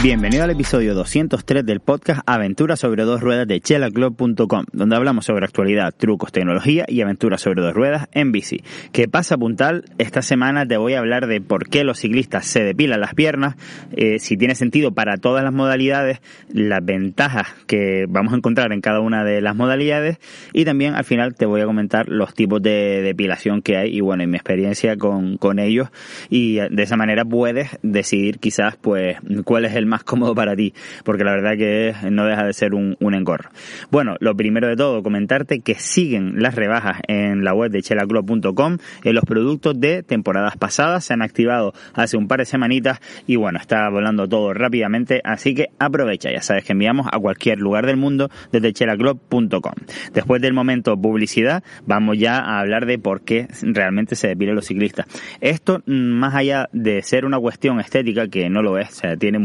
Bienvenido al episodio 203 del podcast Aventuras sobre dos ruedas de chelaclub.com, donde hablamos sobre actualidad, trucos, tecnología y aventuras sobre dos ruedas en bici. ¿Qué pasa, puntal? Esta semana te voy a hablar de por qué los ciclistas se depilan las piernas, eh, si tiene sentido para todas las modalidades, las ventajas que vamos a encontrar en cada una de las modalidades y también al final te voy a comentar los tipos de depilación que hay y bueno, en mi experiencia con, con ellos y de esa manera puedes decidir quizás pues cuál es el más cómodo para ti, porque la verdad que no deja de ser un, un engorro. Bueno, lo primero de todo, comentarte que siguen las rebajas en la web de chelaclub.com en los productos de temporadas pasadas, se han activado hace un par de semanitas y bueno, está volando todo rápidamente, así que aprovecha, ya sabes que enviamos a cualquier lugar del mundo desde chelaclub.com. Después del momento publicidad, vamos ya a hablar de por qué realmente se depilan los ciclistas. Esto, más allá de ser una cuestión estética, que no lo es, o sea, tiene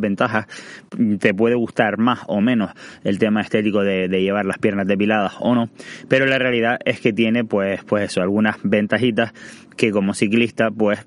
ventajas. Te puede gustar más o menos el tema estético de, de, llevar las piernas depiladas o no, pero la realidad es que tiene pues, pues eso, algunas ventajitas que como ciclista pues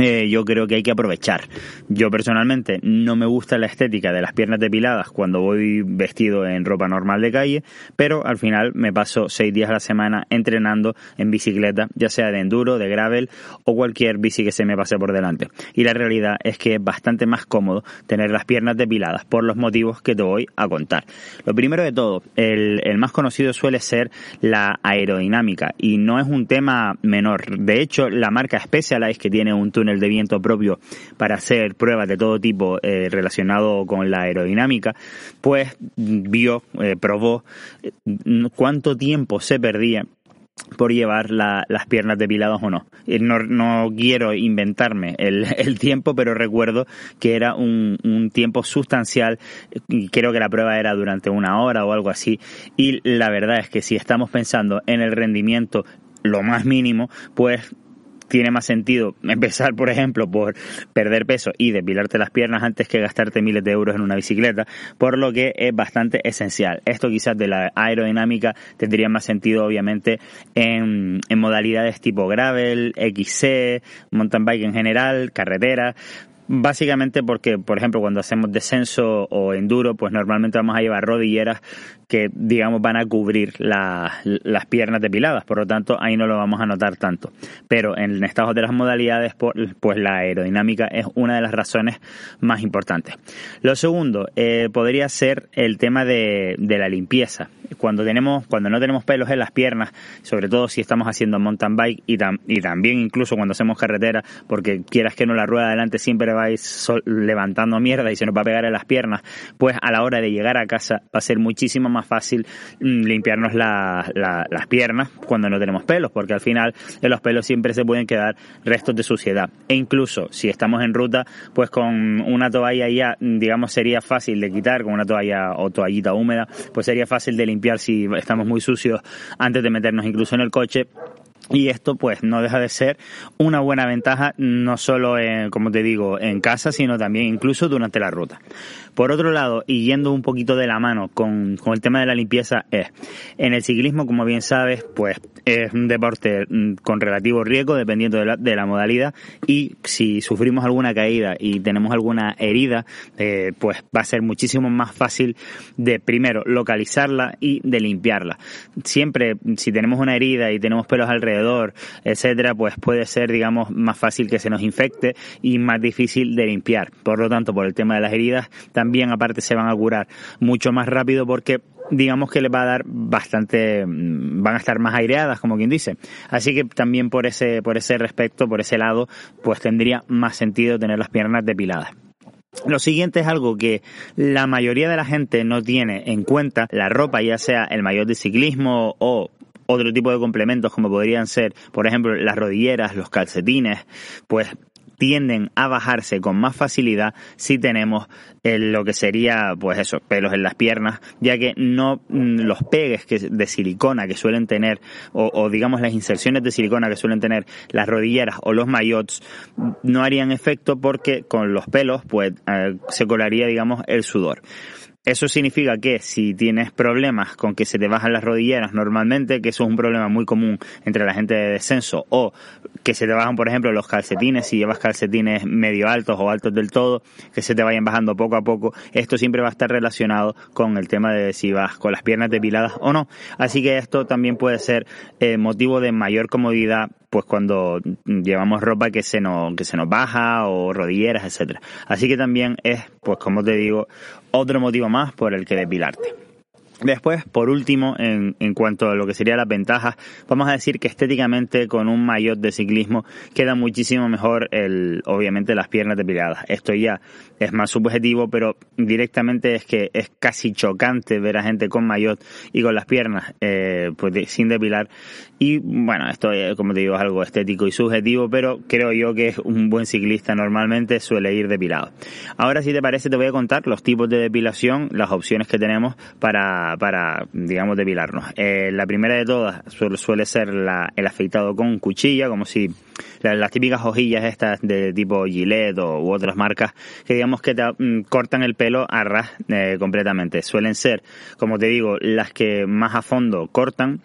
eh, yo creo que hay que aprovechar. Yo personalmente no me gusta la estética de las piernas depiladas cuando voy vestido en ropa normal de calle, pero al final me paso seis días a la semana entrenando en bicicleta, ya sea de enduro, de gravel o cualquier bici que se me pase por delante. Y la realidad es que es bastante más cómodo tener las piernas depiladas por los motivos que te voy a contar. Lo primero de todo, el, el más conocido suele ser la aerodinámica y no es un tema menor. De hecho, la marca Specialized que tiene un túnel de viento propio para hacer pruebas de todo tipo eh, relacionado con la aerodinámica, pues vio, eh, probó eh, cuánto tiempo se perdía por llevar la, las piernas depiladas o no. no. No quiero inventarme el, el tiempo, pero recuerdo que era un, un, tiempo sustancial. Creo que la prueba era durante una hora o algo así. Y la verdad es que si estamos pensando en el rendimiento lo más mínimo, pues tiene más sentido empezar, por ejemplo, por perder peso y depilarte las piernas antes que gastarte miles de euros en una bicicleta, por lo que es bastante esencial. Esto quizás de la aerodinámica tendría más sentido, obviamente, en, en modalidades tipo gravel, XC, mountain bike en general, carretera, Básicamente porque, por ejemplo, cuando hacemos descenso o enduro, pues normalmente vamos a llevar rodilleras que, digamos, van a cubrir la, las piernas depiladas. Por lo tanto, ahí no lo vamos a notar tanto. Pero en estas otras modalidades, pues la aerodinámica es una de las razones más importantes. Lo segundo, eh, podría ser el tema de, de la limpieza. Cuando tenemos, cuando no tenemos pelos en las piernas, sobre todo si estamos haciendo mountain bike y, tam, y también incluso cuando hacemos carretera, porque quieras que no la rueda adelante siempre levantando mierda y se nos va a pegar en las piernas, pues a la hora de llegar a casa va a ser muchísimo más fácil limpiarnos la, la, las piernas cuando no tenemos pelos, porque al final en los pelos siempre se pueden quedar restos de suciedad. E incluso si estamos en ruta, pues con una toalla ya, digamos, sería fácil de quitar, con una toalla o toallita húmeda, pues sería fácil de limpiar si estamos muy sucios antes de meternos incluso en el coche y esto pues no deja de ser una buena ventaja no solo en, como te digo, en casa, sino también incluso durante la ruta. Por otro lado, y yendo un poquito de la mano con, con el tema de la limpieza, es en el ciclismo, como bien sabes, pues es un deporte mm, con relativo riesgo dependiendo de la, de la modalidad y si sufrimos alguna caída y tenemos alguna herida, eh, pues va a ser muchísimo más fácil de primero localizarla y de limpiarla. Siempre, si tenemos una herida y tenemos pelos alrededor, etcétera, pues puede ser, digamos, más fácil que se nos infecte y más difícil de limpiar. Por lo tanto, por el tema de las heridas, también aparte se van a curar mucho más rápido porque digamos que les va a dar bastante van a estar más aireadas como quien dice así que también por ese por ese respecto por ese lado pues tendría más sentido tener las piernas depiladas lo siguiente es algo que la mayoría de la gente no tiene en cuenta la ropa ya sea el mayor de ciclismo o otro tipo de complementos como podrían ser, por ejemplo, las rodilleras, los calcetines, pues tienden a bajarse con más facilidad si tenemos lo que sería, pues eso, pelos en las piernas, ya que no mm, los pegues que, de silicona que suelen tener, o, digamos las inserciones de silicona que suelen tener las rodilleras o los maillots, no harían efecto porque con los pelos, pues eh, se colaría, digamos, el sudor. Eso significa que si tienes problemas con que se te bajan las rodilleras normalmente, que eso es un problema muy común entre la gente de descenso, o que se te bajan, por ejemplo, los calcetines, si llevas calcetines medio altos o altos del todo, que se te vayan bajando poco a poco, esto siempre va a estar relacionado con el tema de si vas con las piernas depiladas o no. Así que esto también puede ser eh, motivo de mayor comodidad pues cuando llevamos ropa que se nos, que se nos baja o rodilleras, etcétera. Así que también es, pues como te digo, otro motivo más por el que depilarte. Después, por último, en, cuanto a lo que sería las ventajas, vamos a decir que estéticamente con un maillot de ciclismo queda muchísimo mejor el, obviamente las piernas depiladas. Esto ya es más subjetivo, pero directamente es que es casi chocante ver a gente con maillot y con las piernas eh, pues sin depilar. Y bueno, esto como te digo es algo estético y subjetivo, pero creo yo que un buen ciclista normalmente suele ir depilado. Ahora si te parece te voy a contar los tipos de depilación, las opciones que tenemos para para, digamos, depilarnos. Eh, la primera de todas suele, ser el afeitado con cuchilla, como si las, típicas hojillas estas de tipo Gillette o, u otras marcas que digamos que te mm, cortan el pelo a ras eh, completamente. Suelen ser, como te digo, las que más a fondo cortan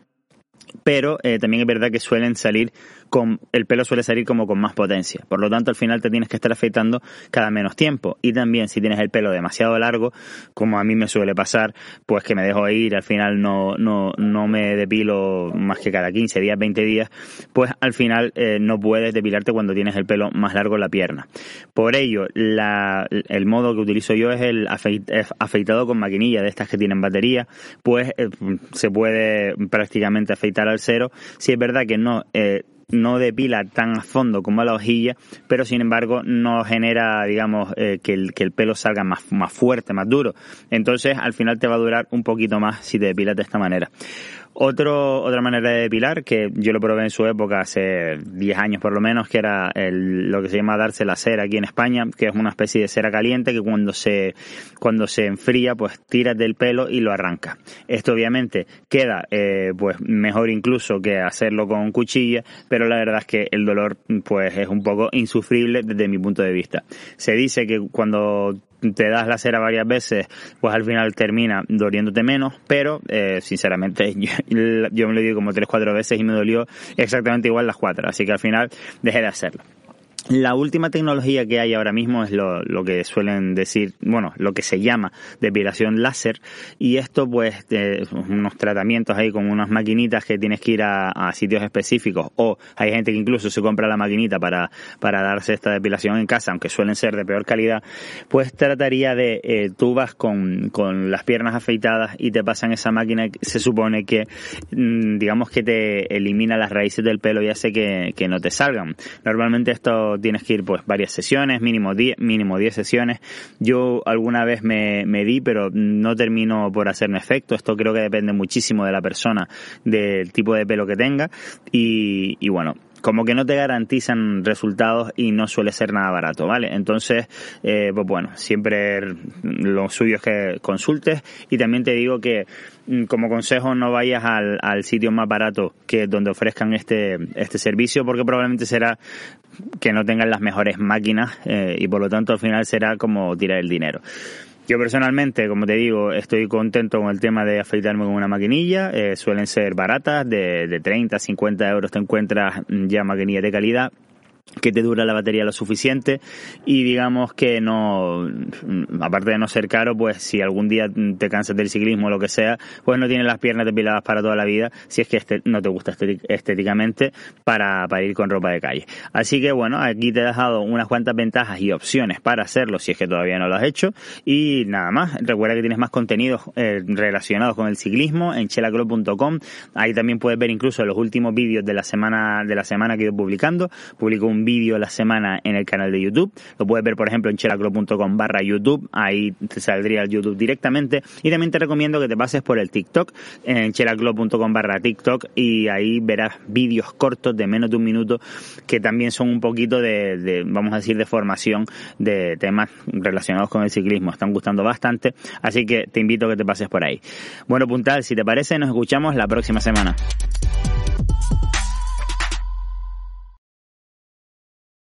pero eh, también es verdad que suelen salir con el pelo suele salir como con más potencia. Por lo tanto, al final te tienes que estar afeitando cada menos tiempo. Y también si tienes el pelo demasiado largo, como a mí me suele pasar, pues que me dejo ir, al final no, no, no me depilo más que cada 15 días, 20 días, pues al final eh, no puedes depilarte cuando tienes el pelo más largo en la pierna. Por ello, el modo que utilizo yo es el afeitado con maquinilla de estas que tienen batería, pues eh, se puede prácticamente afeitar al cero. Si es verdad que no eh, no depila tan a fondo como la hojilla, pero sin embargo no genera, digamos, eh, que, el, que el pelo salga más, más fuerte, más duro. Entonces al final te va a durar un poquito más si te depilas de esta manera. Otra manera de depilar, que yo lo probé en su época, hace 10 años por lo menos, que era lo que se llama darse la cera aquí en España, que es una especie de cera caliente que cuando se, cuando se enfría, pues tiras del pelo y lo arranca. Esto obviamente queda eh, pues mejor incluso que hacerlo con cuchilla, pero la verdad es que el dolor pues es un poco insufrible desde mi punto de vista. Se dice que cuando te das la cera varias veces, pues al final termina doliéndote menos, pero eh, sinceramente yo, me lo digo como tres, cuatro veces y me dolió exactamente igual las cuatro, así que al final dejé de hacerlo. La última tecnología que hay ahora mismo es lo, que suelen decir, bueno, lo que se llama depilación láser. Y esto pues unos tratamientos ahí con unas maquinitas que tienes que ir a, sitios específicos. O hay gente que incluso se compra la maquinita para, para darse esta depilación en casa, aunque suelen ser de peor calidad, pues trataría de, eh, tú vas con, con las piernas afeitadas y te pasan esa máquina, se supone que mm, digamos que te elimina las raíces del pelo y hace que, que no te salgan. Normalmente esto tienes que ir pues varias sesiones, mínimo 10 mínimo diez sesiones. Yo alguna vez me, me di, pero no termino por hacerme efecto. Esto creo que depende muchísimo de la persona, del tipo de pelo que tenga. Y, y bueno, como que no te garantizan resultados y no suele ser nada barato, ¿vale? Entonces, eh, pues bueno, siempre lo suyo es que consultes y también te digo que mm, como consejo no vayas al, al sitio más barato que donde ofrezcan este, este servicio porque probablemente será que no tengan las mejores máquinas eh, y por lo tanto al final será como tirar el dinero. Yo personalmente, como te digo, estoy contento con el tema de afeitarme con una maquinilla. Eh, suelen ser baratas, de, de 30, 50 euros te encuentras ya maquinillas de calidad que te dura la batería lo suficiente y digamos que no, aparte de no ser caro, pues si algún día te cansas del ciclismo o lo que sea, pues no tienes las piernas depiladas para toda la vida, si es que este no te gusta estéticamente para, ir con ropa de calle. Así que bueno, aquí te he dejado unas cuantas ventajas y opciones para hacerlo si es que todavía no lo has hecho. Y nada más, recuerda que tienes más contenidos eh, relacionados con el ciclismo en chelaclub.com, ahí también puedes ver incluso los últimos vídeos de la semana de la semana que he ido publicando, publico un un vídeo la semana en el canal de YouTube. Lo puedes ver, por ejemplo, en chelaclub.com barra YouTube. Ahí te saldría el YouTube directamente. Y también te recomiendo que te pases por el TikTok en chelaclub.com barra TikTok y ahí verás vídeos cortos de menos de un minuto que también son un poquito de, de vamos a decir, de formación de temas relacionados con el ciclismo. Están gustando bastante. Así que te invito a que te pases por ahí. Bueno, Puntal, si te parece, nos escuchamos la próxima semana.